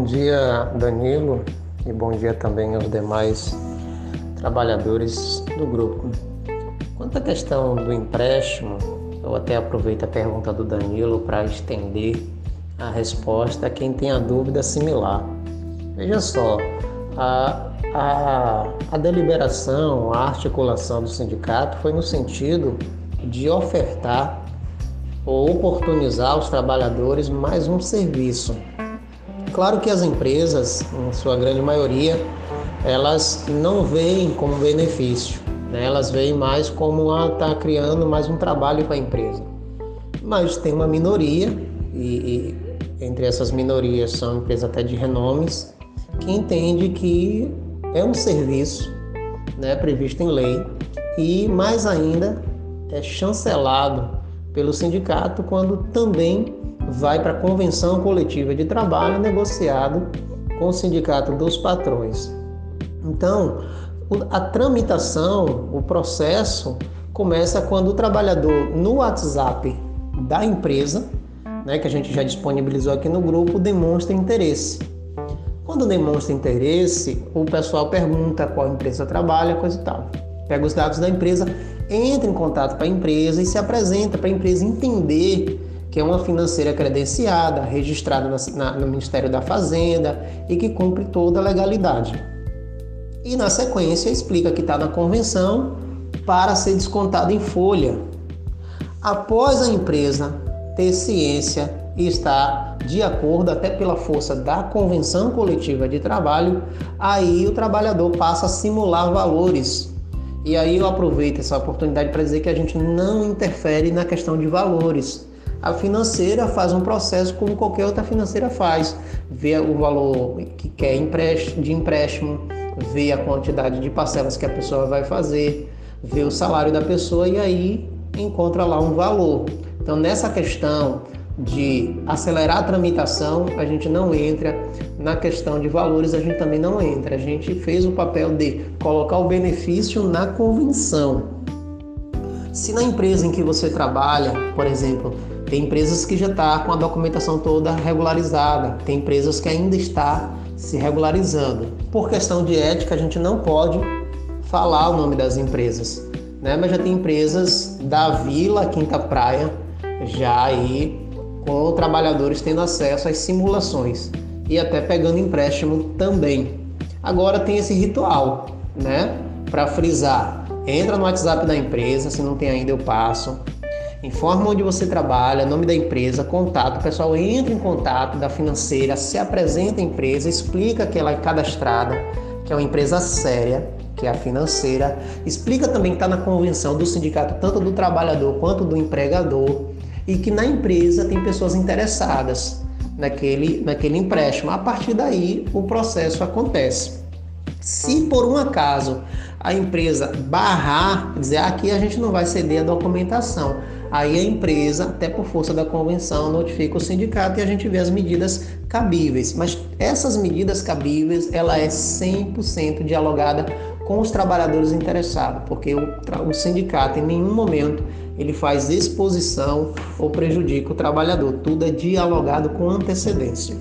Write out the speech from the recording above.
Bom dia, Danilo, e bom dia também aos demais trabalhadores do grupo. Quanto à questão do empréstimo, eu até aproveito a pergunta do Danilo para estender a resposta a quem tem a dúvida similar. Veja só, a, a, a deliberação, a articulação do sindicato foi no sentido de ofertar ou oportunizar aos trabalhadores mais um serviço. Claro que as empresas, em sua grande maioria, elas não veem como benefício, né? elas veem mais como estar tá criando mais um trabalho para a empresa. Mas tem uma minoria, e, e entre essas minorias são empresas até de renomes, que entende que é um serviço né, previsto em lei e, mais ainda, é chancelado pelo sindicato quando também vai para a convenção coletiva de trabalho negociado com o sindicato dos patrões. Então, a tramitação, o processo começa quando o trabalhador no WhatsApp da empresa, né, que a gente já disponibilizou aqui no grupo, demonstra interesse. Quando demonstra interesse, o pessoal pergunta qual empresa trabalha, coisa e tal. Pega os dados da empresa, entra em contato com a empresa e se apresenta para a empresa entender que é uma financeira credenciada, registrada na, no Ministério da Fazenda e que cumpre toda a legalidade. E na sequência explica que está na convenção para ser descontado em folha. Após a empresa ter ciência e estar de acordo até pela força da convenção coletiva de trabalho, aí o trabalhador passa a simular valores. E aí eu aproveito essa oportunidade para dizer que a gente não interfere na questão de valores. A financeira faz um processo como qualquer outra financeira faz, vê o valor que quer de empréstimo, vê a quantidade de parcelas que a pessoa vai fazer, vê o salário da pessoa e aí encontra lá um valor. Então nessa questão de acelerar a tramitação, a gente não entra na questão de valores, a gente também não entra. A gente fez o papel de colocar o benefício na convenção. Se na empresa em que você trabalha, por exemplo, tem empresas que já está com a documentação toda regularizada, tem empresas que ainda está se regularizando. Por questão de ética, a gente não pode falar o nome das empresas, né? Mas já tem empresas da Vila Quinta Praia já aí com trabalhadores tendo acesso às simulações e até pegando empréstimo também. Agora tem esse ritual, né? Para frisar, entra no WhatsApp da empresa, se não tem ainda eu passo. Informa onde você trabalha, nome da empresa, contato. O pessoal entra em contato da financeira, se apresenta à empresa, explica que ela é cadastrada, que é uma empresa séria, que é a financeira. Explica também que está na convenção do sindicato, tanto do trabalhador quanto do empregador e que na empresa tem pessoas interessadas naquele, naquele empréstimo. A partir daí, o processo acontece. Se por um acaso a empresa barrar, dizer aqui a gente não vai ceder a documentação, aí a empresa, até por força da convenção, notifica o sindicato e a gente vê as medidas cabíveis. Mas essas medidas cabíveis, ela é 100% dialogada com os trabalhadores interessados, porque o, o sindicato em nenhum momento ele faz exposição ou prejudica o trabalhador. Tudo é dialogado com antecedência.